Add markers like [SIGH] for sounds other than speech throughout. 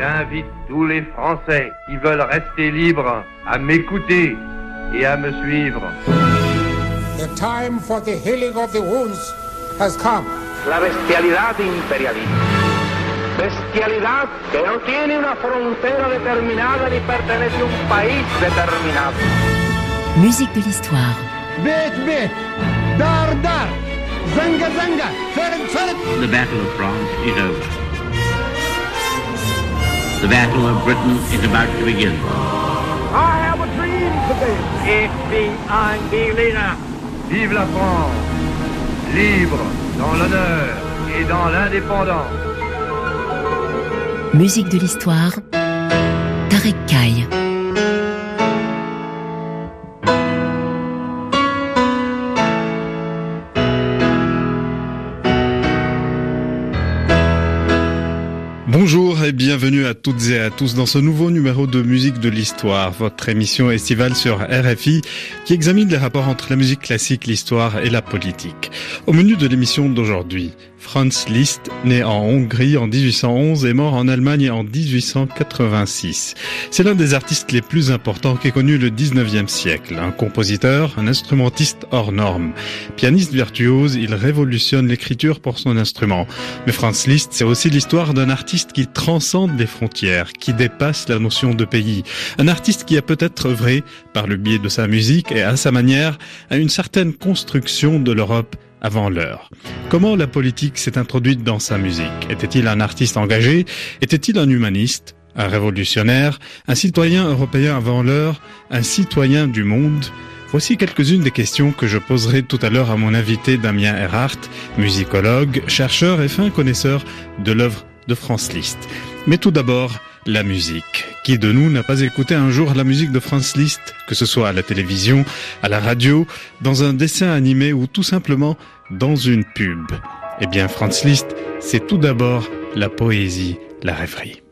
J'invite tous les Français qui veulent rester libres à m'écouter et à me suivre. The time for the healing of the wounds has come. La bestialidad imperialista. Bestialidad que no tiene una frontera determinada ni pertenece a un país determinado. Musique de l'histoire. bit bit, dar dar, zanga zanga, ferret ferret. The Battle of France is over. The Battle of Britain is about to begin. I have a dream today. Ein Berliner. Vive la France, libre dans l'honneur et dans l'indépendance. Musique de l'histoire. Tarek Kaye. Et bienvenue à toutes et à tous dans ce nouveau numéro de Musique de l'Histoire, votre émission estivale sur RFI qui examine les rapports entre la musique classique, l'histoire et la politique. Au menu de l'émission d'aujourd'hui, Franz Liszt, né en Hongrie en 1811 et mort en Allemagne en 1886. C'est l'un des artistes les plus importants qu'ait connu le 19e siècle. Un compositeur, un instrumentiste hors norme. Pianiste virtuose, il révolutionne l'écriture pour son instrument. Mais Franz Liszt, c'est aussi l'histoire d'un artiste qui transcende les frontières, qui dépasse la notion de pays. Un artiste qui a peut-être œuvré, par le biais de sa musique et à sa manière, à une certaine construction de l'Europe avant l'heure. Comment la politique s'est introduite dans sa musique? Était-il un artiste engagé? Était-il un humaniste? Un révolutionnaire? Un citoyen européen avant l'heure? Un citoyen du monde? Voici quelques-unes des questions que je poserai tout à l'heure à mon invité Damien Erhardt, musicologue, chercheur et fin connaisseur de l'œuvre de Franz Liszt. Mais tout d'abord, la musique. Qui de nous n'a pas écouté un jour la musique de Franz Liszt, que ce soit à la télévision, à la radio, dans un dessin animé ou tout simplement dans une pub? Eh bien, Franz Liszt, c'est tout d'abord la poésie, la rêverie.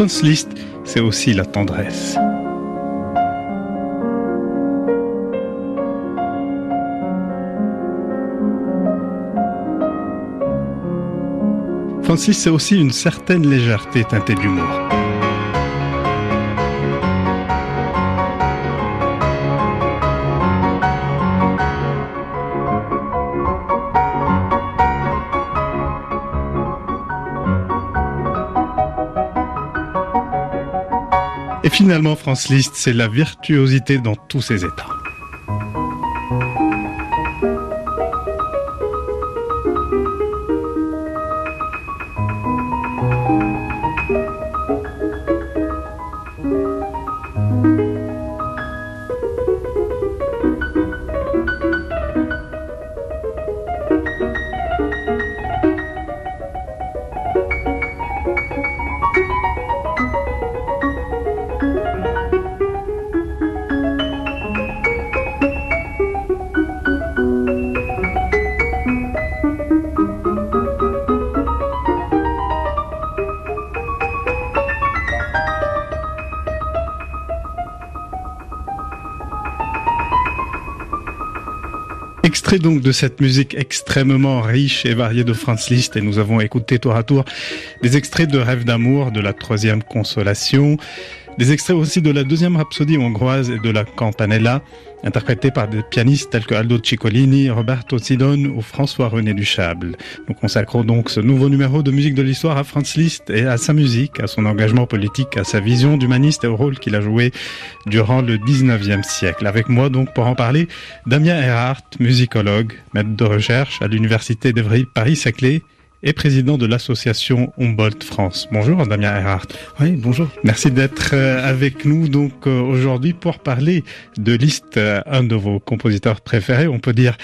Liszt, c'est aussi la tendresse. Franz Liszt, c'est aussi une certaine légèreté teintée d'humour. Finalement, Franz Liszt, c'est la virtuosité dans tous ses états. Donc de cette musique extrêmement riche et variée de Franz Liszt et nous avons écouté tour à tour des extraits de Rêve d'amour, de la troisième consolation, des extraits aussi de la deuxième rhapsodie hongroise et de la Campanella, interprétés par des pianistes tels que Aldo Ciccolini, Roberto Sidon ou François-René Duchable. Nous consacrons donc ce nouveau numéro de musique de l'histoire à Franz Liszt et à sa musique, à son engagement politique, à sa vision d'humaniste et au rôle qu'il a joué durant le 19e siècle. Avec moi donc pour en parler, Damien Erhardt, musicologue, maître de recherche à l'université d'Evry Paris-Saclay et président de l'association Humboldt France. Bonjour Damien Erhardt. Oui, bonjour. Merci d'être avec nous donc aujourd'hui pour parler de Liszt, un de vos compositeurs préférés. On peut dire,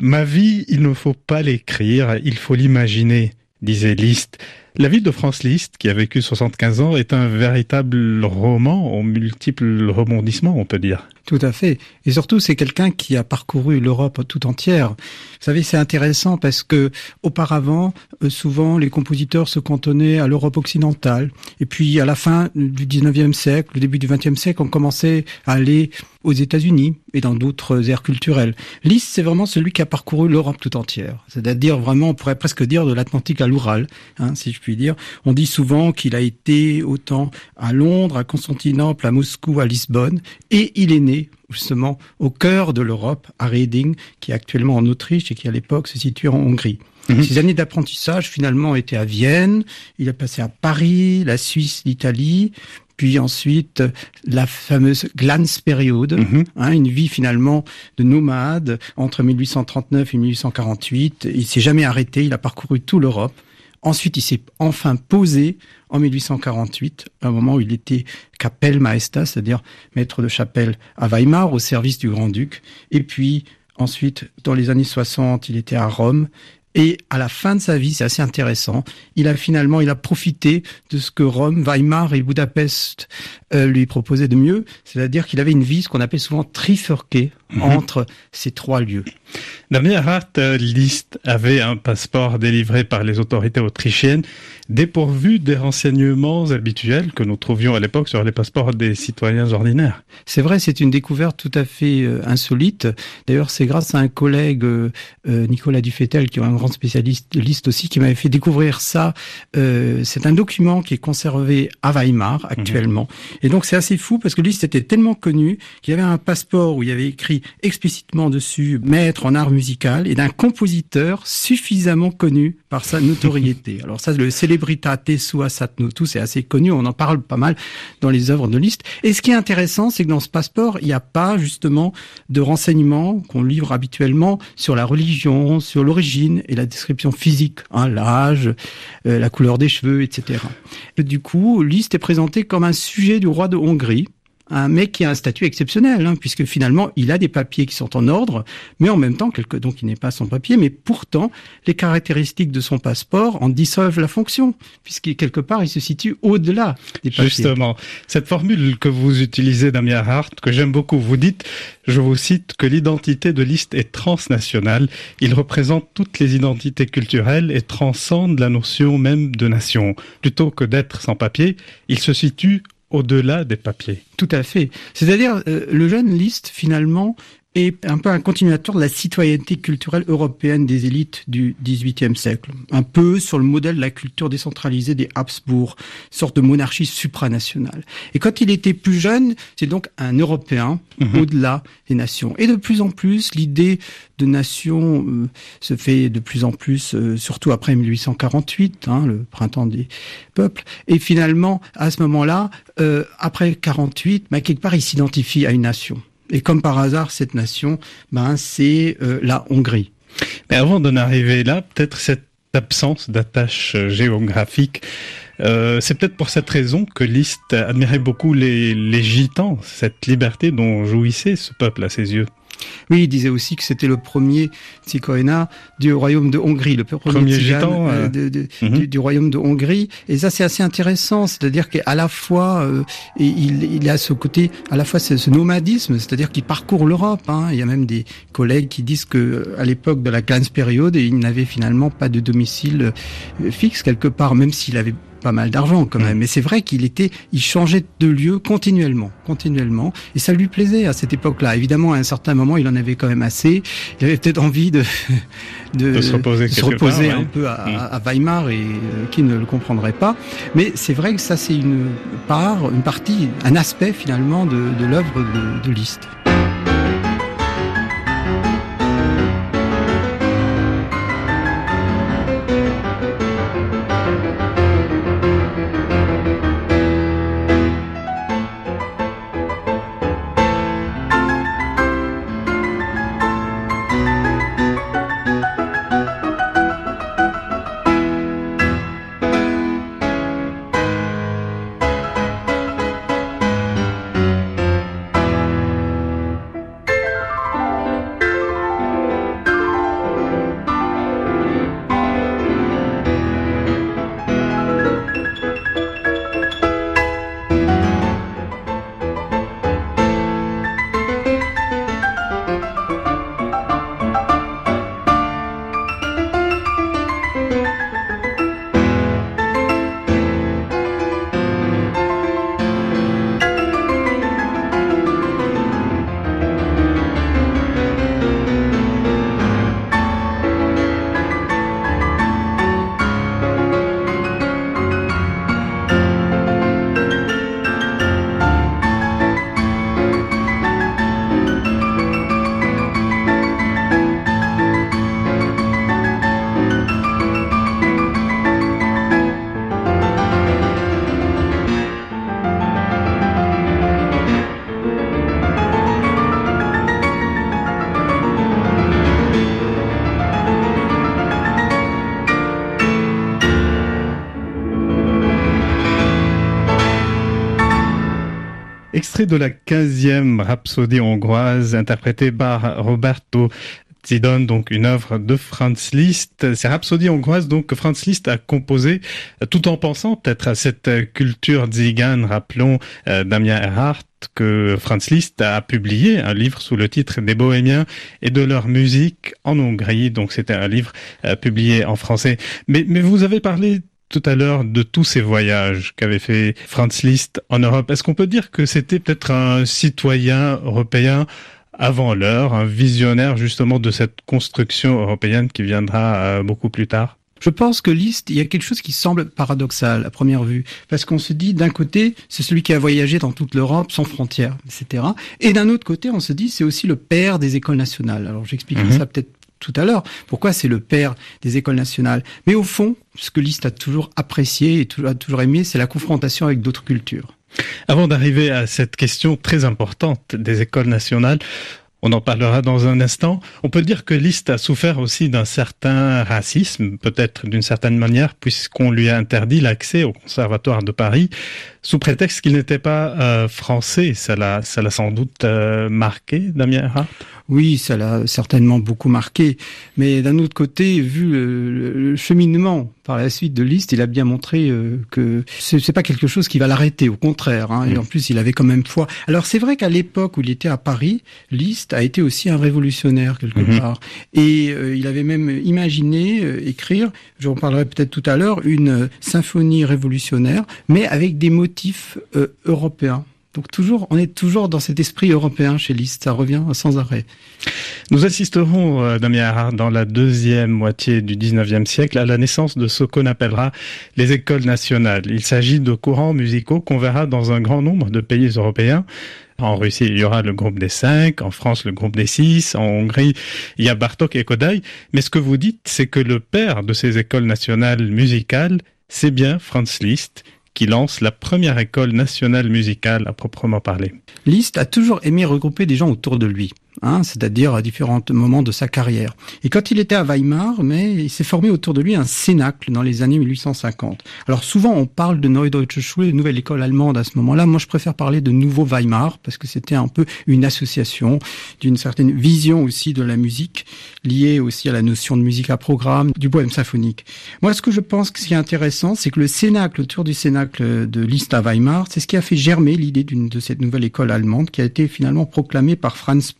ma vie, il ne faut pas l'écrire, il faut l'imaginer, disait Liszt. La vie de Franz Liszt, qui a vécu 75 ans, est un véritable roman aux multiples rebondissements, on peut dire. Tout à fait. Et surtout, c'est quelqu'un qui a parcouru l'Europe tout entière. Vous savez, c'est intéressant parce que auparavant, euh, souvent, les compositeurs se cantonnaient à l'Europe occidentale. Et puis, à la fin du 19e siècle, le début du 20e siècle, on commençait à aller aux États-Unis et dans d'autres aires culturelles. Liszt, c'est vraiment celui qui a parcouru l'Europe tout entière. C'est-à-dire vraiment, on pourrait presque dire de l'Atlantique à l'Oural, hein, si je puis dire. On dit souvent qu'il a été autant à Londres, à Constantinople, à Moscou, à Lisbonne, et il est né justement au cœur de l'Europe, à Reading, qui est actuellement en Autriche et qui à l'époque se situe en Hongrie. Mhm. Ses années d'apprentissage finalement étaient à Vienne, il a passé à Paris, la Suisse, l'Italie, puis ensuite la fameuse Glanzperiode, mhm. hein, une vie finalement de nomade entre 1839 et 1848. Il s'est jamais arrêté, il a parcouru toute l'Europe. Ensuite, il s'est enfin posé en 1848, à un moment où il était Kapellmeister, c'est-à-dire maître de chapelle à Weimar, au service du grand-duc. Et puis, ensuite, dans les années 60, il était à Rome. Et à la fin de sa vie, c'est assez intéressant, il a finalement, il a profité de ce que Rome, Weimar et Budapest euh, lui proposaient de mieux, c'est-à-dire qu'il avait une vie, ce qu'on appelle souvent trifurquée mhm. entre ces trois lieux. Damien Hart euh, List avait un passeport délivré par les autorités autrichiennes dépourvu des renseignements habituels que nous trouvions à l'époque sur les passeports des citoyens ordinaires. C'est vrai, c'est une découverte tout à fait euh, insolite. D'ailleurs, c'est grâce à un collègue, euh, Nicolas Dufetel, qui est un grand spécialiste de liste aussi, qui m'avait fait découvrir ça. c'est un document qui est conservé à Weimar actuellement. Mhm. Et donc, c'est assez fou parce que Liszt était tellement connu qu'il y avait un passeport où il y avait écrit explicitement dessus maître en art musical et d'un compositeur suffisamment connu par sa notoriété. [LAUGHS] Alors ça, le célébritate sua tout c'est assez connu, on en parle pas mal dans les œuvres de Liszt. Et ce qui est intéressant, c'est que dans ce passeport, il n'y a pas justement de renseignements qu'on livre habituellement sur la religion, sur l'origine et la description physique, hein, l'âge, euh, la couleur des cheveux, etc. Et du coup, Liszt est présenté comme un sujet du roi de Hongrie, un mec qui a un statut exceptionnel, hein, puisque finalement il a des papiers qui sont en ordre, mais en même temps, quelque, donc il n'est pas sans papier, mais pourtant les caractéristiques de son passeport en dissolvent la fonction, puisqu'il quelque part il se situe au-delà des papiers. Justement, cette formule que vous utilisez, Damien Hart, que j'aime beaucoup, vous dites, je vous cite, que l'identité de Liszt est transnationale, il représente toutes les identités culturelles et transcende la notion même de nation. Plutôt que d'être sans papier, il se situe au-delà des papiers. Tout à fait. C'est-à-dire, euh, le jeune Liszt, finalement, est un peu un continuateur de la citoyenneté culturelle européenne des élites du XVIIIe siècle. Un peu sur le modèle de la culture décentralisée des Habsbourg, sorte de monarchie supranationale. Et quand il était plus jeune, c'est donc un Européen mhm. au-delà des nations. Et de plus en plus, l'idée de nation euh, se fait de plus en plus, euh, surtout après 1848, hein, le printemps des peuples. Et finalement, à ce moment-là, euh, après 48, bah, quelque part, il s'identifie à une nation. Et comme par hasard, cette nation, ben, c'est euh, la Hongrie. Mais avant d'en arriver là, peut-être cette absence d'attache euh, géographique, euh, c'est peut-être pour cette raison que Liszt admirait beaucoup les, les gitans, cette liberté dont jouissait ce peuple à ses yeux. Oui, il disait aussi que c'était le premier Tsikoena du royaume de Hongrie, le premier, gitan euh, euh, mhm. du, royaume de Hongrie. Et ça, c'est assez intéressant, c'est-à-dire qu'à la fois, euh, il, il a ce côté, à la fois ce, nomadisme, c'est-à-dire qu'il parcourt l'Europe. Hein. Il y a même des collègues qui disent que à l'époque de la période, il n'avait finalement pas de domicile fixe quelque part, même s'il avait pas mal d'argent quand même. Mm. Mais c'est vrai qu'il était, il changeait de lieu continuellement, continuellement, et ça lui plaisait à cette époque-là. Évidemment, à un certain moment, il en avait quand même assez. Il avait peut-être envie de [LAUGHS] de, se reposer, se reposer un peu à, mm. à, Weimar et euh, qui ne le comprendrait pas. Mais c'est vrai que ça, c'est une part, une partie, un aspect finalement de, de l'œuvre de, de Liszt. Rhapsodie hongroise interprétée par Roberto Zidon, donc une œuvre de Franz Liszt. C'est Rhapsodie hongroise donc que Franz Liszt a composé tout en pensant peut-être à cette culture zigane, rappelons euh, Damien Erhardt que Franz Liszt a publié un livre sous le titre des Bohémiens et de leur musique en Hongrie. Donc c'était un livre euh, publié en français. Mais, mais vous avez parlé tout à l'heure de tous ces voyages qu'avait fait Franz Liszt en Europe. Est-ce qu'on peut dire que c'était peut-être un citoyen européen avant l'heure, un visionnaire justement de cette construction européenne qui viendra euh, beaucoup plus tard? Je pense que Liszt, il y a quelque chose qui semble paradoxal à première vue, parce qu'on se dit d'un côté, c'est celui qui a voyagé dans toute l'Europe sans frontières, etc. Et d'un autre côté, on se dit, c'est aussi le père des écoles nationales. Alors j'expliquerai mhm. ça peut-être tout à l'heure, pourquoi c'est le père des écoles nationales? Mais au fond, ce que Liszt a toujours apprécié et a toujours aimé, c'est la confrontation avec d'autres cultures. Avant d'arriver à cette question très importante des écoles nationales, on en parlera dans un instant. On peut dire que Liszt a souffert aussi d'un certain racisme, peut-être d'une certaine manière, puisqu'on lui a interdit l'accès au Conservatoire de Paris sous prétexte qu'il n'était pas euh, français. Ça l'a, ça l'a sans doute euh, marqué, Damien Hart? Oui, ça l'a certainement beaucoup marqué. Mais d'un autre côté, vu le, cheminement par la suite de Liszt, il a bien montré euh, que c'est pas quelque chose qui va l'arrêter. Au contraire. Hein. Et en plus, il avait quand même foi. Alors c'est vrai qu'à l'époque où il était à Paris, Liszt a été aussi un révolutionnaire quelque mhm. part. Et il avait même imaginé écrire, j'en parlerai peut-être tout à l'heure, une symphonie révolutionnaire, mais avec des motifs européens. Donc toujours, on est toujours dans cet esprit européen chez Liszt, ça revient sans arrêt. Nous assisterons, euh, Damien dans la deuxième moitié du 19e siècle à la naissance de ce qu'on appellera les écoles nationales. Il s'agit de courants musicaux qu'on verra dans un grand nombre de pays européens. En Russie, il y aura le groupe des cinq, en France, le groupe des six, en Hongrie, il y a Bartok et Kodai. Mais ce que vous dites, c'est que le père de ces écoles nationales musicales, c'est bien Franz Liszt, qui lance la première école nationale musicale à proprement parler. Liszt a toujours aimé regrouper des gens autour de lui. Hein, c'est-à-dire à différents moments de sa carrière. Et quand il était à Weimar, mais il s'est formé autour de lui un cénacle dans les années 1850. Alors souvent on parle de Neue Deutsche Schule, nouvelle école allemande à ce moment-là. Moi je préfère parler de Nouveau Weimar parce que c'était un peu une association d'une certaine vision aussi de la musique liée aussi à la notion de musique à programme, du poème symphonique. Moi ce que je pense que ce qui est intéressant, c'est que le cénacle autour du cénacle de Liszt à Weimar, c'est ce qui a fait germer l'idée de cette nouvelle école allemande qui a été finalement proclamée par Franz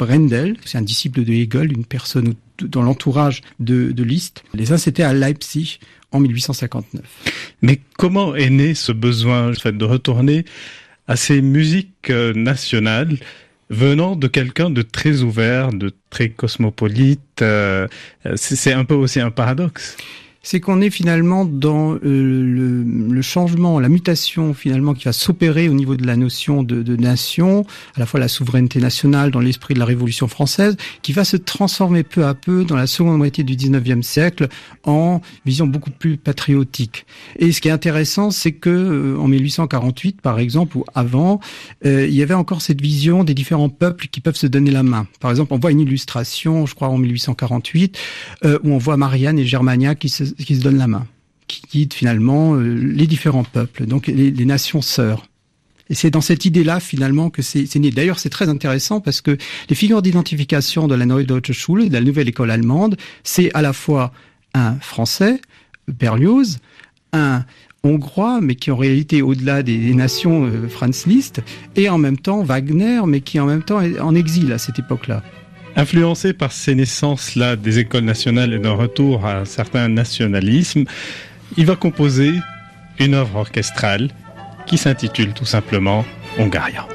C'est un disciple de Hegel, une personne dans l'entourage de, de Liszt. Les uns, c'était à Leipzig en 1859. Mais comment est né ce besoin de retourner à ces musiques euh, nationales venant de quelqu'un de très ouvert, de très cosmopolite euh, C'est un peu aussi un paradoxe c'est qu'on est finalement dans euh, le, le, changement, la mutation finalement qui va s'opérer au niveau de la notion de, de, nation, à la fois la souveraineté nationale dans l'esprit de la Révolution française, qui va se transformer peu à peu dans la seconde moitié du 19e siècle en vision beaucoup plus patriotique. Et ce qui est intéressant, c'est que euh, en 1848, par exemple, ou avant, euh, il y avait encore cette vision des différents peuples qui peuvent se donner la main. Par exemple, on voit une illustration, je crois en 1848, où on voit Marianne et Germania qui se qui se donnent la main, qui guide finalement euh, les différents peuples, donc les, nations sœurs. Et c'est dans cette idée-là, finalement, que c'est né. D'ailleurs, c'est très intéressant parce que les figures d'identification de la Neue Deutsche Schule, de la nouvelle école allemande, c'est à la fois un Français, Berlioz, un hongrois, mais qui en réalité au-delà des, nations euh, Franz Liszt, et en même temps Wagner, mais qui en même temps est en exil à cette époque-là. Influencé par ces naissances-là des écoles nationales et d'un retour à un certain nationalisme, il va composer une œuvre orchestrale qui s'intitule tout simplement Hongaria.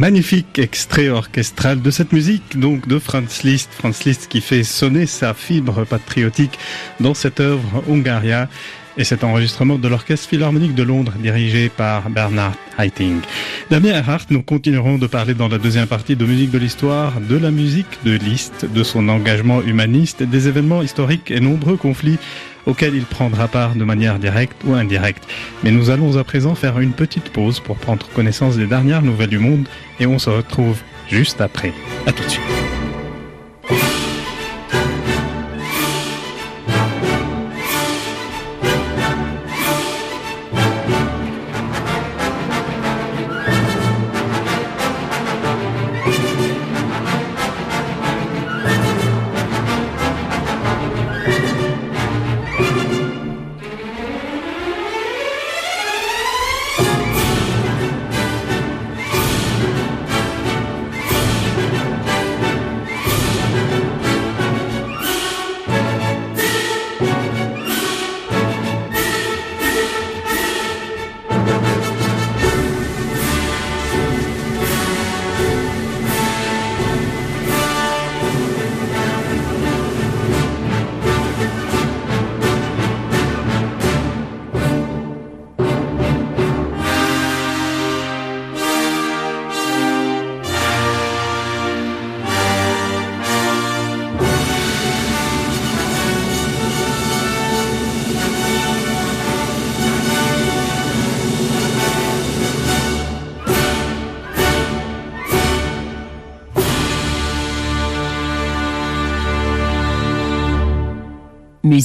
Magnifique extrait orchestral de cette musique, donc de Franz Liszt. Franz Liszt qui fait sonner sa fibre patriotique dans cette œuvre Hungaria et cet enregistrement de l'Orchestre Philharmonique de Londres dirigé par Bernard Haitink. Damien Erhardt, nous continuerons de parler dans la deuxième partie de Musique de l'Histoire de la musique de Liszt, de son engagement humaniste, des événements historiques et nombreux conflits auquel il prendra part de manière directe ou indirecte. Mais nous allons à présent faire une petite pause pour prendre connaissance des dernières nouvelles du monde et on se retrouve juste après. À tout de suite.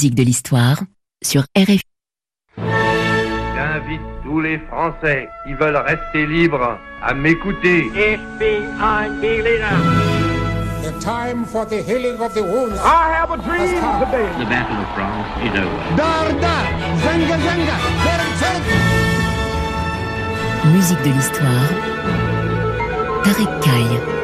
Musique de l'histoire sur RFI. J'invite tous les Français qui veulent rester libres à m'écouter. The time for the healing of the wounds I have a dream today. The Battle of France is over. Dar dar, zanga zanga, zerg zerg. Musique de l'histoire. Tarek Kaye.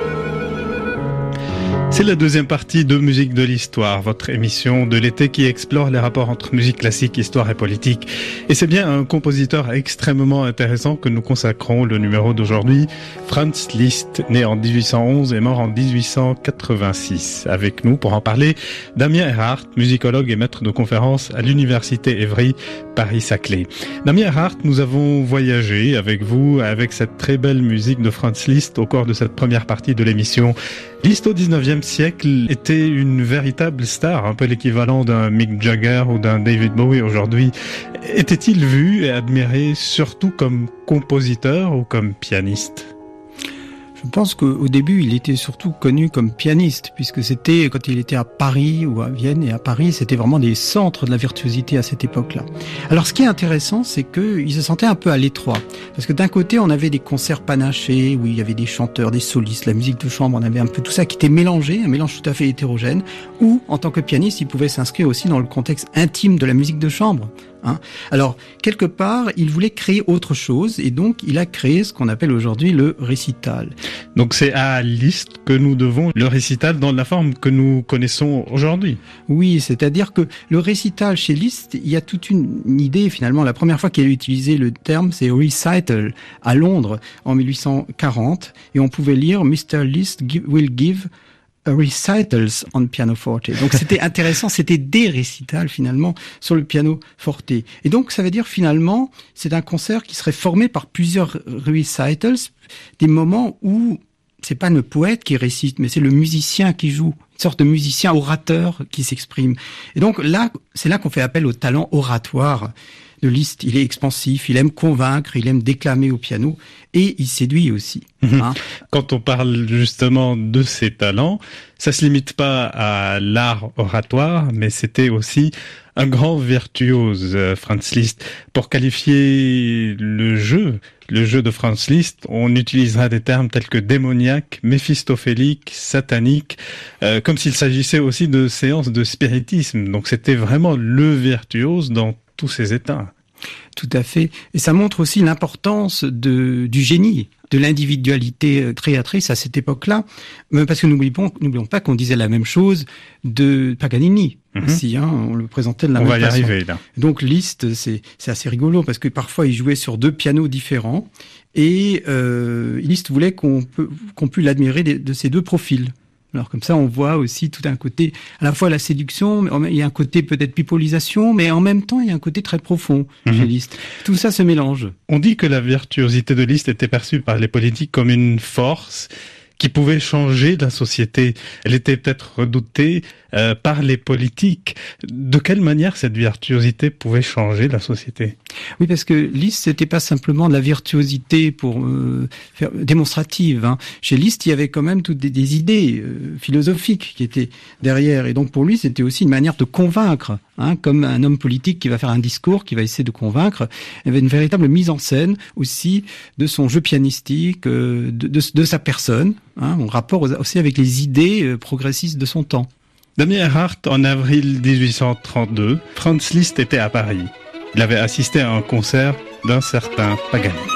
C'est la deuxième partie de Musique de l'Histoire, votre émission de l'été qui explore les rapports entre musique classique, histoire et politique. Et c'est bien un compositeur extrêmement intéressant que nous consacrons le numéro d'aujourd'hui, Franz Liszt, né en 1811 et mort en 1886. Avec nous pour en parler, Damien Erhardt, musicologue et maître de conférences à l'Université Évry, Paris-Saclay. Damien Erhardt, nous avons voyagé avec vous, avec cette très belle musique de Franz Liszt au cours de cette première partie de l'émission. Liszt au 19e siècle était une véritable star, un peu l'équivalent d'un Mick Jagger ou d'un David Bowie aujourd'hui. Était-il vu et admiré surtout comme compositeur ou comme pianiste? Je pense qu'au début, il était surtout connu comme pianiste, puisque c'était quand il était à Paris ou à Vienne et à Paris, c'était vraiment des centres de la virtuosité à cette époque-là. Alors, ce qui est intéressant, c'est qu'il se sentait un peu à l'étroit, parce que d'un côté, on avait des concerts panachés où il y avait des chanteurs, des solistes, la musique de chambre, on avait un peu tout ça qui était mélangé, un mélange tout à fait hétérogène, ou en tant que pianiste, il pouvait s'inscrire aussi dans le contexte intime de la musique de chambre. Hein. Alors, quelque part, il voulait créer autre chose, et donc il a créé ce qu'on appelle aujourd'hui le récital. Donc c'est à Liszt que nous devons le récital dans la forme que nous connaissons aujourd'hui. Oui, c'est-à-dire que le récital chez Liszt, il y a toute une, une idée finalement. La première fois qu'il a utilisé le terme, c'est recital à Londres en 1840, et on pouvait lire Mr. Liszt will give recitals on pianoforte. Donc c'était [LAUGHS] intéressant, c'était des récitals finalement sur le piano forte. Et donc ça veut dire finalement, c'est un concert qui serait formé par plusieurs recitals, des moments où c'est pas le poète qui récite, mais c'est le musicien qui joue, une sorte de musicien orateur qui s'exprime. Et donc là, c'est là qu'on fait appel au talent oratoire de Liszt. Il est expansif, il aime convaincre, il aime déclamer au piano et il séduit aussi. hein. Quand on parle justement de ses talents, ça se limite pas à l'art oratoire, mais c'était aussi un grand virtuose, euh, Franz Liszt. Pour qualifier le jeu, le jeu de Franz Liszt, on utilisera des termes tels que démoniaque, méphistophélique, satanique, euh, comme s'il s'agissait aussi de séances de spiritisme. Donc c'était vraiment le virtuose dans tous ses états. Tout à fait. Et ça montre aussi l'importance du génie, de l'individualité euh, créatrice à cette époque-là. Parce que n'oublions, n'oublions pas qu'on disait la même chose de Paganini. Mhm. aussi, hein, on le présentait de la On même va y façon. arriver là. Donc Liszt, c'est assez rigolo parce que parfois il jouait sur deux pianos différents et euh, Liszt voulait qu'on qu'on puisse l'admirer de, de ces deux profils. Alors comme ça, on voit aussi tout un côté, à la fois la séduction, mais il y a un côté peut-être pipolisation, mais en même temps il y a un côté très profond Mhm. chez Liszt. Tout ça se mélange. On dit que la virtuosité de Liszt était perçue par les politiques comme une force qui pouvait changer la société. Elle était peut-être redoutée euh, par les politiques. De quelle manière cette virtuosité pouvait changer la société? Oui, parce que Liszt, c'était pas simplement de la virtuosité pour euh, faire démonstrative. Hein. Chez Liszt, il y avait quand même toutes des, idées euh, philosophiques qui étaient derrière, et donc pour lui, c'était aussi une manière de convaincre, hein, comme un homme politique qui va faire un discours, qui va essayer de convaincre. Il y avait une véritable mise en scène aussi de son jeu pianistique, euh, de, de, de sa personne, hein, en rapport aussi avec les idées euh, progressistes de son temps. Damien Erhardt, en avril 1832, Franz Liszt était à Paris. Il avait assisté à un concert d'un certain Paganini.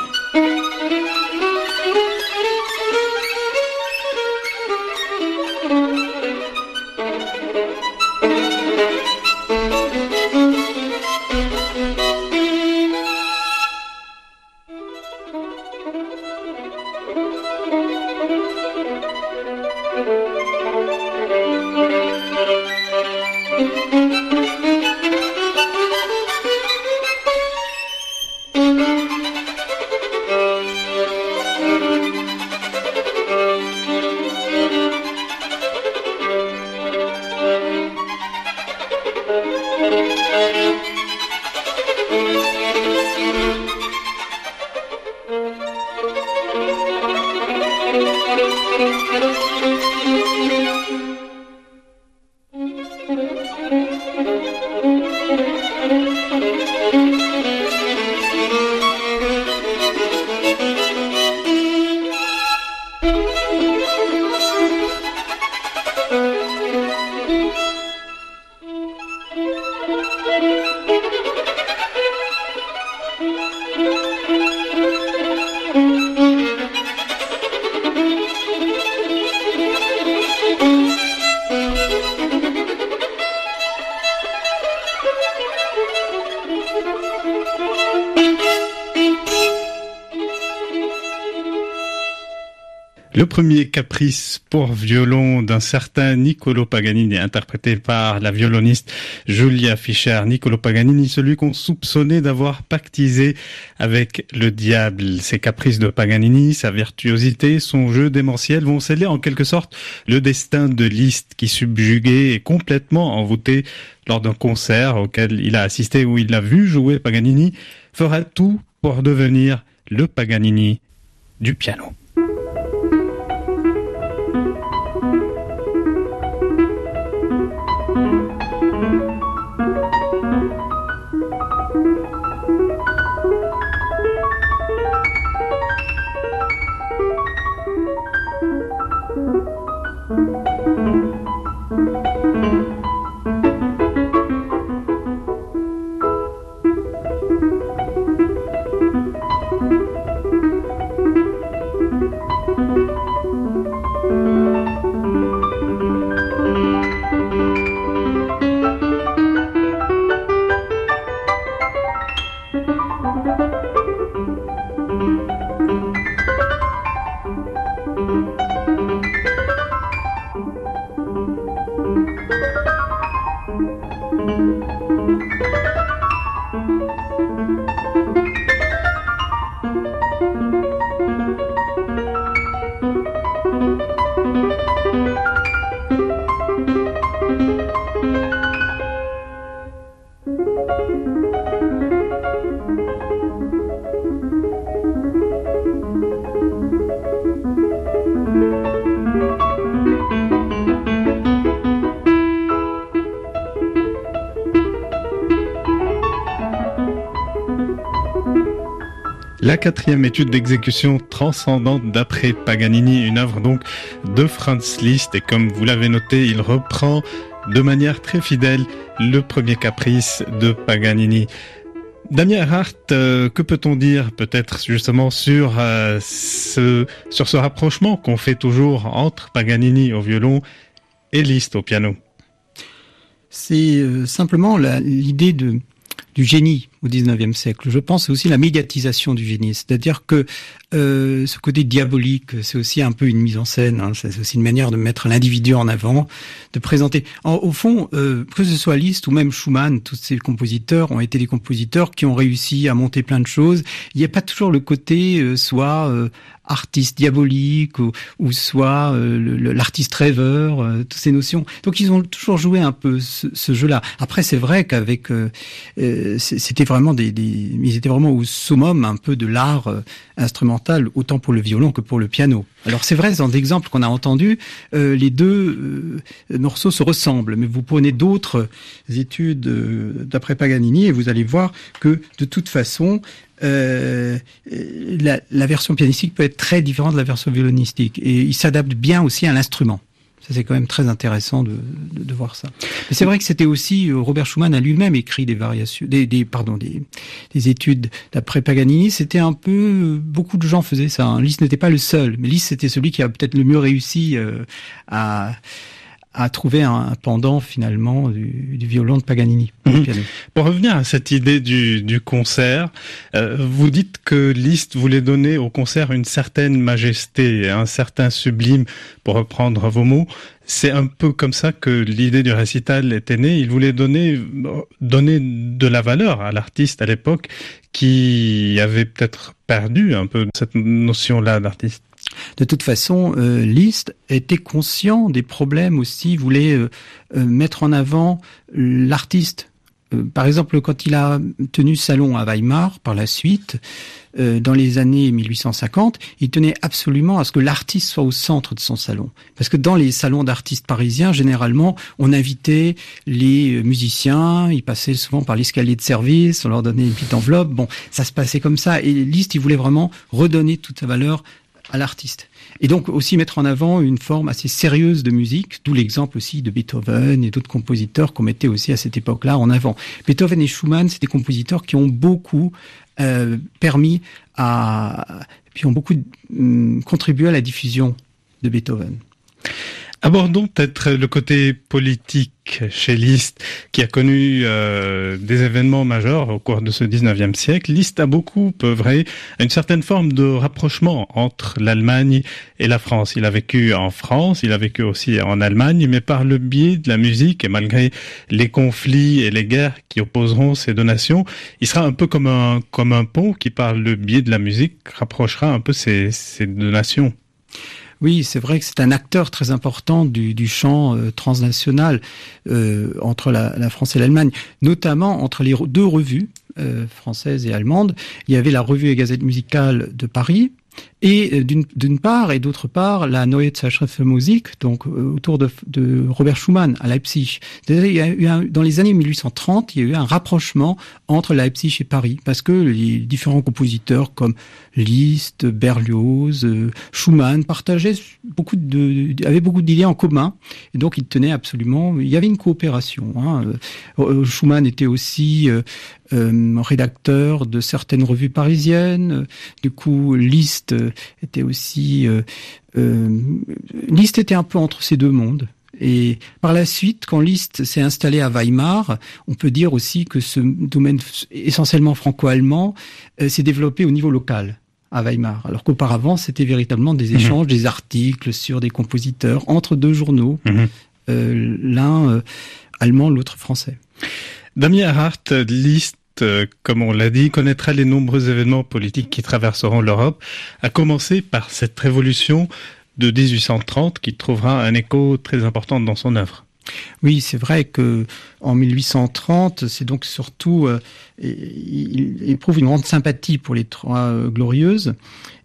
Premier caprice pour violon d'un certain Niccolo Paganini, interprété par la violoniste Julia Fischer. Niccolo Paganini, celui qu'on soupçonnait d'avoir pactisé avec le diable. Ces caprices de Paganini, sa virtuosité, son jeu démentiel vont sceller en quelque sorte le destin de Liszt qui subjugué et complètement envoûté lors d'un concert auquel il a assisté où il a vu jouer Paganini, fera tout pour devenir le Paganini du piano. La quatrième étude d'exécution transcendante d'après Paganini, une œuvre donc de Franz Liszt. Et comme vous l'avez noté, il reprend de manière très fidèle le premier caprice de Paganini. Damien Hart, euh, que peut-on dire peut-être justement sur euh, ce sur ce rapprochement qu'on fait toujours entre Paganini au violon et Liszt au piano? C'est euh, simplement l'idée du génie au XIXe siècle. Je pense aussi la médiatisation du génie, c'est-à-dire que euh, ce côté diabolique, c'est aussi un peu une mise en scène. Hein. c'est aussi une manière de mettre l'individu en avant, de présenter. au fond, euh, que ce soit Liszt ou même Schumann, tous ces compositeurs ont été des compositeurs qui ont réussi à monter plein de choses. Il n'y a pas toujours le côté euh, soit euh, artiste diabolique ou, ou soit euh, l'artiste rêveur, euh, toutes ces notions. Donc ils ont toujours joué un peu ce, ce jeu-là. Après c'est vrai qu'avec euh, c'était vraiment des, des, ils étaient vraiment au summum un peu de l'art instrumental, autant pour le violon que pour le piano. Alors c'est vrai, dans l'exemple qu'on a entendu, les deux morceaux se ressemblent, mais vous prenez d'autres études d'après Paganini et vous allez voir que de toute façon, euh, la, version pianistique peut être très différente de la version violonistique et il s'adapte bien aussi à l'instrument. Ça c'est quand même très intéressant de, de, de voir ça. Mais c'est vrai que c'était aussi euh, Robert Schumann a lui-même écrit des variations, des, des pardon, des, des études d'après Paganini. C'était un peu beaucoup de gens faisaient ça. Hein. Liszt n'était pas le seul, mais Liszt c'était celui qui a peut-être le mieux réussi euh, à à trouver un pendant finalement du, du violon de Paganini. Mmh. Pour revenir à cette idée du, du concert, euh, vous dites que Liszt voulait donner au concert une certaine majesté, un certain sublime, pour reprendre vos mots. C'est un peu comme ça que l'idée du récital était née. Il voulait donner, donner de la valeur à l'artiste à l'époque qui avait peut-être perdu un peu cette notion-là d'artiste. De toute façon, euh, Liszt était conscient des problèmes aussi, voulait euh, euh, mettre en avant l'artiste. Euh, par exemple, quand il a tenu salon à Weimar par la suite, euh, dans les années 1850, il tenait absolument à ce que l'artiste soit au centre de son salon. Parce que dans les salons d'artistes parisiens, généralement, on invitait les musiciens, ils passaient souvent par l'escalier de service, on leur donnait une petite enveloppe. Bon, ça se passait comme ça. Et Liszt, il voulait vraiment redonner toute sa valeur à l'artiste. Et donc aussi mettre en avant une forme assez sérieuse de musique, d'où l'exemple aussi de Beethoven et d'autres compositeurs qu'on mettait aussi à cette époque-là en avant. Beethoven et Schumann, c'est des compositeurs qui ont beaucoup euh, permis à, puis ont beaucoup euh, contribué à la diffusion de Beethoven. Abordons peut-être le côté politique chez Liszt, qui a connu euh, des événements majeurs au cours de ce 19e siècle. Liszt a beaucoup œuvré à une certaine forme de rapprochement entre l'Allemagne et la France. Il a vécu en France, il a vécu aussi en Allemagne, mais par le biais de la musique et malgré les conflits et les guerres qui opposeront ces deux nations, il sera un peu comme un, comme un pont qui, par le biais de la musique, rapprochera un peu ces, ces deux nations. Oui, c'est vrai que c'est un acteur très important du, champ euh, transnational euh, entre la, la, France et l'Allemagne, notamment entre les deux revues euh, françaises et allemandes. Il y avait la revue et gazette musicale de Paris, et euh, d'une part et d'autre part la Neue Zeitschrift für Musik, donc euh, autour de, de, Robert Schumann à Leipzig. Il y a eu un, dans les années 1830, il y a eu un rapprochement entre Leipzig et Paris parce que les différents compositeurs comme Liszt, Berlioz, euh, Schumann partageaient beaucoup de, avaient beaucoup d'idées en commun et donc ils tenaient absolument. Il y avait une coopération. Hein. Schumann était aussi euh, rédacteur de certaines revues parisiennes. Du coup, Liszt était aussi euh, euh, Liszt était un peu entre ces deux mondes. Et par la suite, quand Liszt s'est installé à Weimar, on peut dire aussi que ce domaine essentiellement franco-allemand euh, s'est développé au niveau local à Weimar, alors qu'auparavant c'était véritablement des Mhm. échanges, mmh. des articles sur des compositeurs entre deux journaux, Mhm. mmh. euh, l'un euh, allemand, l'autre français. Damien Hart, Liszt, euh, comme on l'a dit, connaîtra les nombreux événements politiques qui traverseront l'Europe, à commencer par cette révolution de 1830 qui trouvera un écho très important dans son œuvre. Oui, c'est vrai que en 1830, c'est donc surtout euh, il, éprouve une grande sympathie pour les trois glorieuses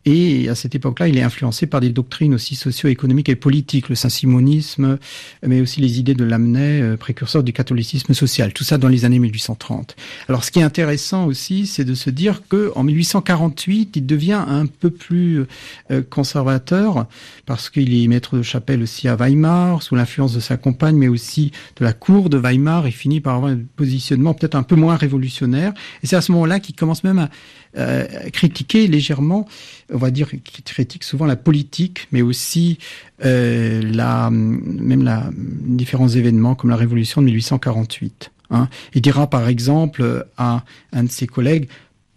Et à cette époque-là, il est influencé par des doctrines aussi socio-économiques et politiques, le saint-simonisme, mais aussi les idées de Lamennais, euh, précurseur du catholicisme social. Tout ça dans les années 1830. Alors, ce qui est intéressant aussi, c'est de se dire que en 1848, il devient un peu plus euh, conservateur parce qu'il est maître de chapelle aussi à Weimar, sous l'influence de sa compagne, mais aussi de la cour de Weimar. Il finit par avoir un positionnement peut-être un peu moins révolutionnaire. Et c'est à ce moment-là qu'il commence même à euh, critiquer légèrement, on va dire, qu'il critique souvent la politique, mais aussi euh, la, même la, différents événements comme la Révolution de 1848. Hein. Il dira par exemple à un de ses collègues,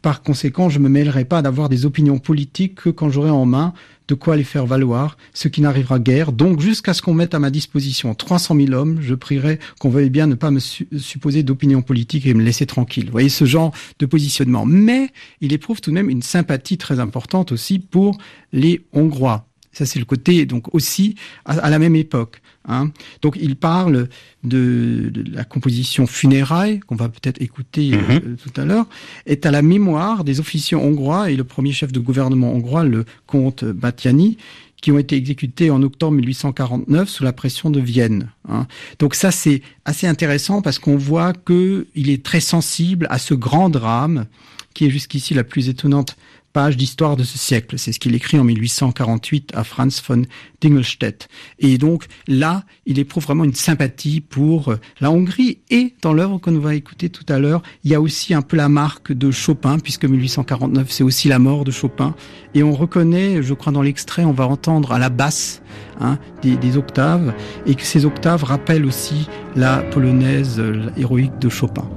par conséquent, je me mêlerai pas d'avoir des opinions politiques que quand j'aurai en main de quoi les faire valoir, ce qui n'arrivera guère. Donc, jusqu'à ce qu'on mette à ma disposition 300 000 hommes, je prierai qu'on veuille bien ne pas me supposer d'opinion politique et me laisser tranquille. Vous voyez ce genre de positionnement. Mais il éprouve tout de même une sympathie très importante aussi pour les Hongrois. Ça, c'est le côté, donc aussi, à, la même époque. Hein. Donc, il parle de, la composition funéraille, qu'on va peut-être écouter euh, mhm. tout à l'heure, est à la mémoire des officiers hongrois et le premier chef de gouvernement hongrois, le comte Batiani, qui ont été exécutés en octobre 1849 sous la pression de Vienne. Hein. Donc ça, c'est assez intéressant parce qu'on voit qu'il est très sensible à ce grand drame qui est jusqu'ici la plus étonnante page d'histoire de ce siècle. C'est ce qu'il écrit en 1848 à Franz von Dingelstedt. Et donc là, il éprouve vraiment une sympathie pour euh, la Hongrie. Et dans l'œuvre qu'on va écouter tout à l'heure, il y a aussi un peu la marque de Chopin, puisque 1849, c'est aussi la mort de Chopin. Et on reconnaît, je crois dans l'extrait, on va entendre à la basse hein, des, des, octaves, et que ces octaves rappellent aussi la polonaise euh, héroïque de Chopin.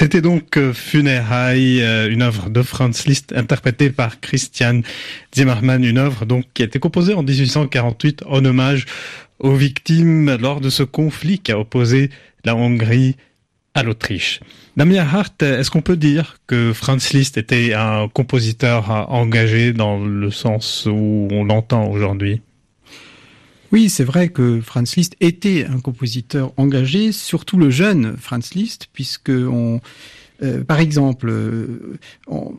C'était donc euh, Funérailles, euh, une œuvre de Franz Liszt interprétée par Christian Zimmermann, une œuvre donc qui a été composée en 1848 en hommage aux victimes lors de ce conflit qui a opposé la Hongrie à l'Autriche. Damien Hart, est-ce qu'on peut dire que Franz Liszt était un compositeur engagé dans le sens où on l'entend aujourd'hui? Oui, c'est vrai que Franz Liszt était un compositeur engagé, surtout le jeune Franz Liszt, puisque on, euh, par exemple, euh,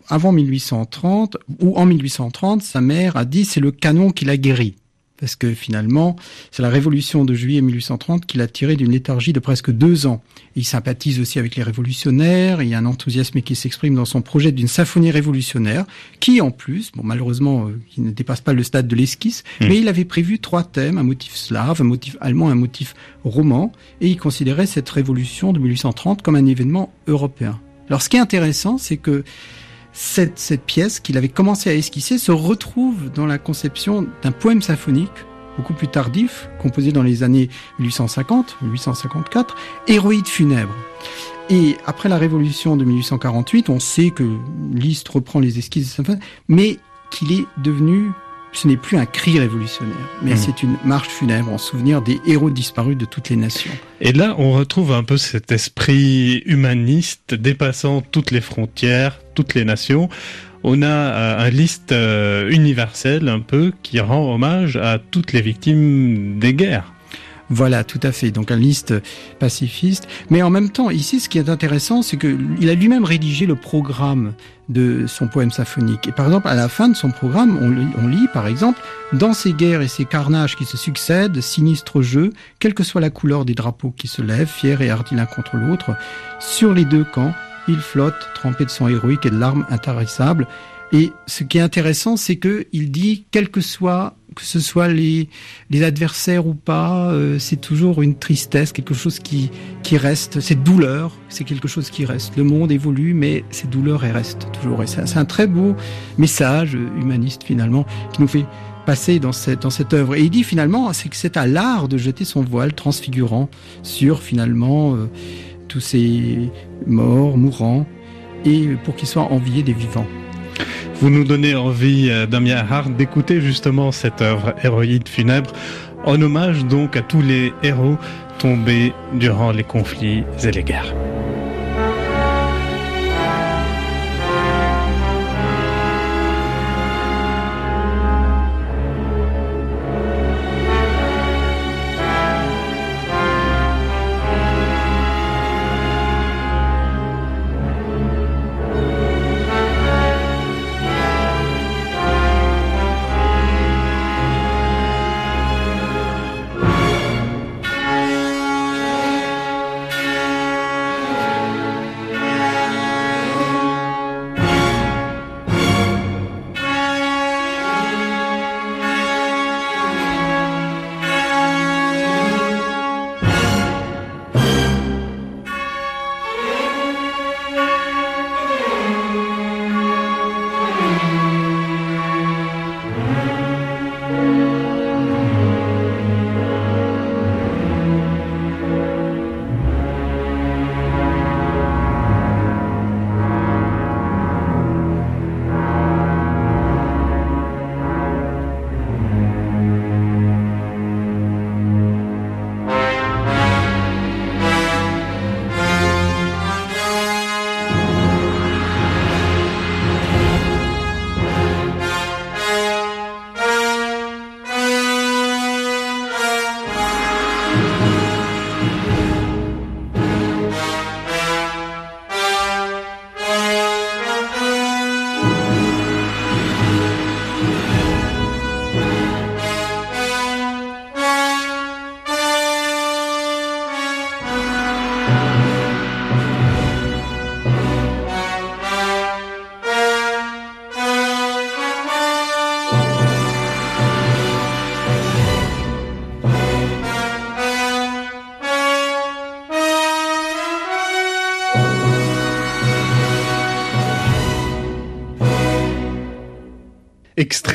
avant 1830 ou en 1830, sa mère a dit c'est le canon qui l'a guéri. Parce que finalement, c'est la révolution de juillet 1830 qui l'a tiré d'une léthargie de presque deux ans. Il sympathise aussi avec les révolutionnaires, il y a un enthousiasme qui s'exprime dans son projet d'une symphonie révolutionnaire, qui en plus, bon malheureusement, euh, il ne dépasse pas le stade de l'esquisse, Hmm. mais il avait prévu trois thèmes, un motif slave, un motif allemand, un motif roman, et il considérait cette révolution de 1830 comme un événement européen. Alors ce qui est intéressant, c'est que cette, pièce qu'il avait commencé à esquisser se retrouve dans la conception d'un poème symphonique beaucoup plus tardif, composé dans les années 1850, 1854, Héroïde funèbre. Et après la révolution de 1848, on sait que Liszt reprend les esquisses mais qu'il est devenu, ce n'est plus un cri révolutionnaire, mais Mhm. c'est une marche funèbre en souvenir des héros disparus de toutes les nations. Et là, on retrouve un peu cet esprit humaniste dépassant toutes les frontières, toutes les nations. On a euh, un liste euh, universel un peu qui rend hommage à toutes les victimes des guerres. Voilà, tout à fait. Donc un liste pacifiste. Mais en même temps, ici, ce qui est intéressant, c'est que il a lui-même rédigé le programme de son poème symphonique. Et par exemple, à la fin de son programme, on, lit- par exemple, dans ces guerres et ces carnages qui se succèdent, sinistre jeu, quelle que soit la couleur des drapeaux qui se lèvent, fiers et hardis l'un contre l'autre, sur les deux camps, ils flottent, trempés de sang héroïque et de larmes intarissables. Et ce qui est intéressant, c'est que il dit, quel que soit, que ce soit les, les adversaires ou pas, euh, c'est toujours une tristesse, quelque chose qui, qui reste. Cette douleur, c'est quelque chose qui reste. Le monde évolue, mais ces douleurs, elles restent toujours. Et c'est un très beau message humaniste, finalement, qui nous fait passer dans cette, dans cette œuvre. Et il dit finalement, c'est que c'est à l'art de jeter son voile transfigurant sur finalement euh, tous ces morts, mourants, et pour qu'ils soient enviés des vivants. Vous nous donnez envie, euh, Damien Hart, d'écouter justement cette œuvre héroïde funèbre, en hommage donc à tous les héros tombés durant les conflits et les guerres.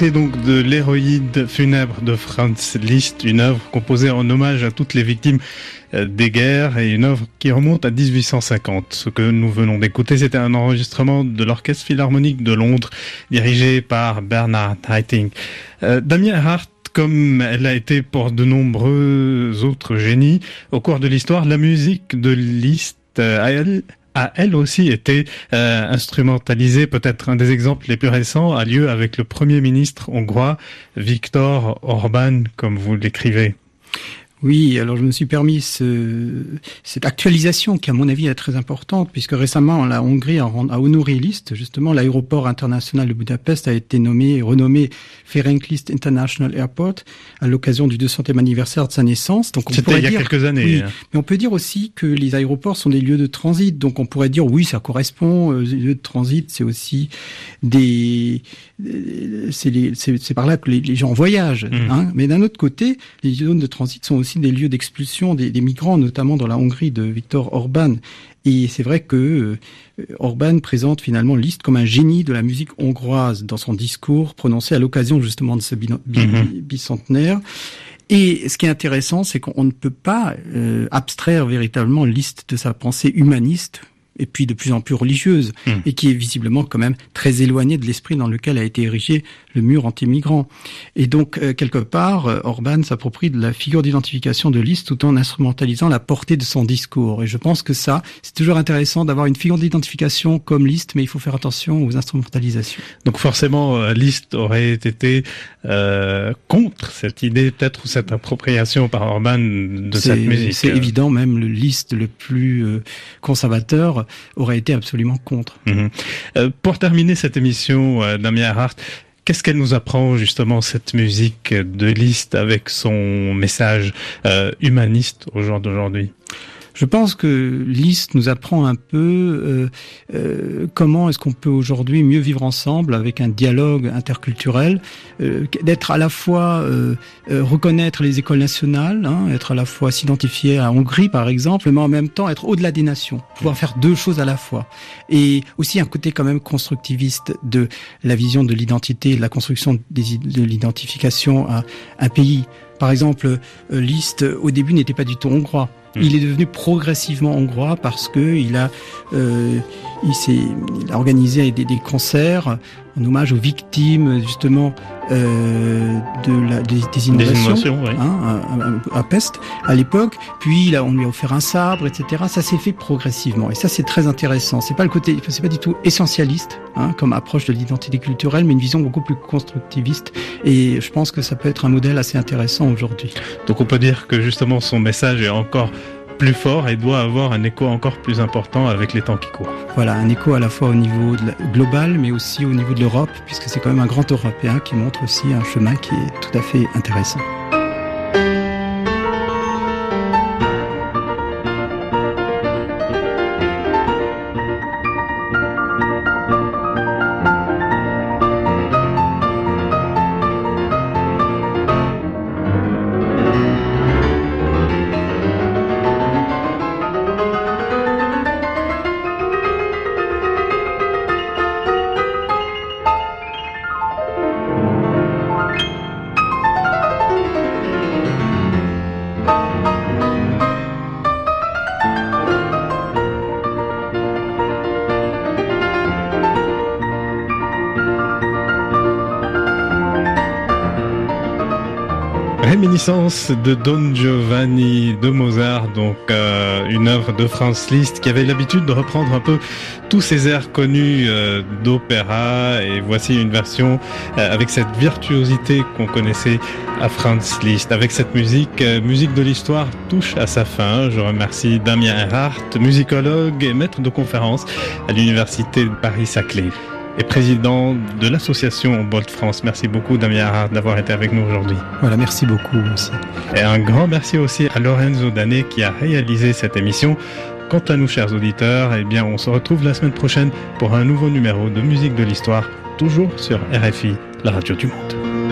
Donc de l'héroïde funèbre de Franz Liszt, une œuvre composée en hommage à toutes les victimes euh, des guerres et une œuvre qui remonte à 1850. Ce que nous venons d'écouter, c'était un enregistrement de l'Orchestre Philharmonique de Londres, dirigé par Bernard Haitink. Euh, Damien Hart comme elle a été pour de nombreux autres génies au cours de l'histoire, la musique de Liszt euh, elle, a elle aussi été euh, instrumentalisée. Peut-être un des exemples les plus récents a lieu avec le premier ministre hongrois Viktor Orban, comme vous l'écrivez. Oui, alors je me suis permis ce, cette actualisation qui, à mon avis, est très importante, puisque récemment, la Hongrie a, honoré liste. Justement, l'aéroport international de Budapest a été nommé, renommé Ferenc Liszt International Airport à l'occasion du 200e anniversaire de sa naissance. Donc, C'était il y a quelques années. Oui, hein. Mais on peut dire aussi que les aéroports sont des lieux de transit. Donc, on pourrait dire, oui, ça correspond. Euh, les lieux de transit, c'est aussi des, c'est par là que les, gens voyagent. Mmh. Hein. Mais d'un autre côté, les zones de transit sont aussi des lieux d'expulsion des, migrants, notamment dans la Hongrie de Viktor Orban. Et c'est vrai que euh, Orban présente finalement Liszt comme un génie de la musique hongroise dans son discours prononcé à l'occasion justement de ce mhm. bicentenaire. Et ce qui est intéressant, c'est qu'on ne peut pas euh, abstraire véritablement Liszt de sa pensée humaniste et puis de plus en plus religieuse, hmm. et qui est visiblement quand même très éloignée de l'esprit dans lequel a été érigé le mur anti-migrant. Et donc, euh, quelque part, euh, Orban s'approprie de la figure d'identification de Liszt tout en instrumentalisant la portée de son discours. Et je pense que ça, c'est toujours intéressant d'avoir une figure d'identification comme Liszt, mais il faut faire attention aux instrumentalisations. Donc forcément, euh, Liszt aurait été euh, contre cette idée, peut-être, ou cette appropriation par Orban de cette musique. C'est évident, même le Liszt le plus conservateur aurait été absolument contre. Mhm. Euh, pour terminer cette émission, euh, Damien Hart, qu'est-ce qu'elle nous apprend justement cette musique de Liszt avec son message euh, humaniste au jour d'aujourd'hui? Je pense que Liszt nous apprend un peu euh, euh, comment est-ce qu'on peut aujourd'hui mieux vivre ensemble avec un dialogue interculturel, euh, d'être à la fois euh, euh, reconnaître les écoles nationales, hein, être à la fois s'identifier à Hongrie par exemple, mais en même temps être au-delà des nations, pouvoir faire deux choses à la fois, et aussi un côté quand même constructiviste de la vision de l'identité, de la construction de l'identification à un pays. Par exemple, Liszt au début n'était pas du tout hongrois. Hmm. Il est devenu progressivement hongrois parce que il a, euh, il s'est, il a organisé des, des, concerts en hommage aux victimes justement euh, de la, des, des inondations, hein, à, à, Pest à l'époque. Puis là, on lui a offert un sabre, etc. Ça s'est fait progressivement et ça c'est très intéressant. C'est pas le côté, c'est pas du tout essentialiste hein, comme approche de l'identité culturelle, mais une vision beaucoup plus constructiviste. Et je pense que ça peut être un modèle assez intéressant aujourd'hui. Donc on peut dire que justement son message est encore plus fort et doit avoir un écho encore plus important avec les temps qui courent. Voilà, un écho à la fois au niveau global, mais aussi au niveau de l'Europe, puisque c'est quand même un grand Européen qui montre aussi un chemin qui est tout à fait intéressant. De Don Giovanni de Mozart, donc euh, une œuvre de Franz Liszt qui avait l'habitude de reprendre un peu tous ces airs connus euh, d'opéra et voici une version euh, avec cette virtuosité qu'on connaissait à Franz Liszt. Avec cette musique, musique de l'histoire touche à sa fin. Je remercie Damien Erhardt, musicologue et maître de conférence à l'université de Paris-Saclay et président de l'association Bolt France. Merci beaucoup Damien Harard d'avoir été avec nous aujourd'hui. Voilà, merci beaucoup aussi. Et un grand merci aussi à Lorenzo Danet qui a réalisé cette émission. Quant à nous, chers auditeurs, eh bien, on se retrouve la semaine prochaine pour un nouveau numéro de Musique de l'Histoire, toujours sur RFI, la radio du monde.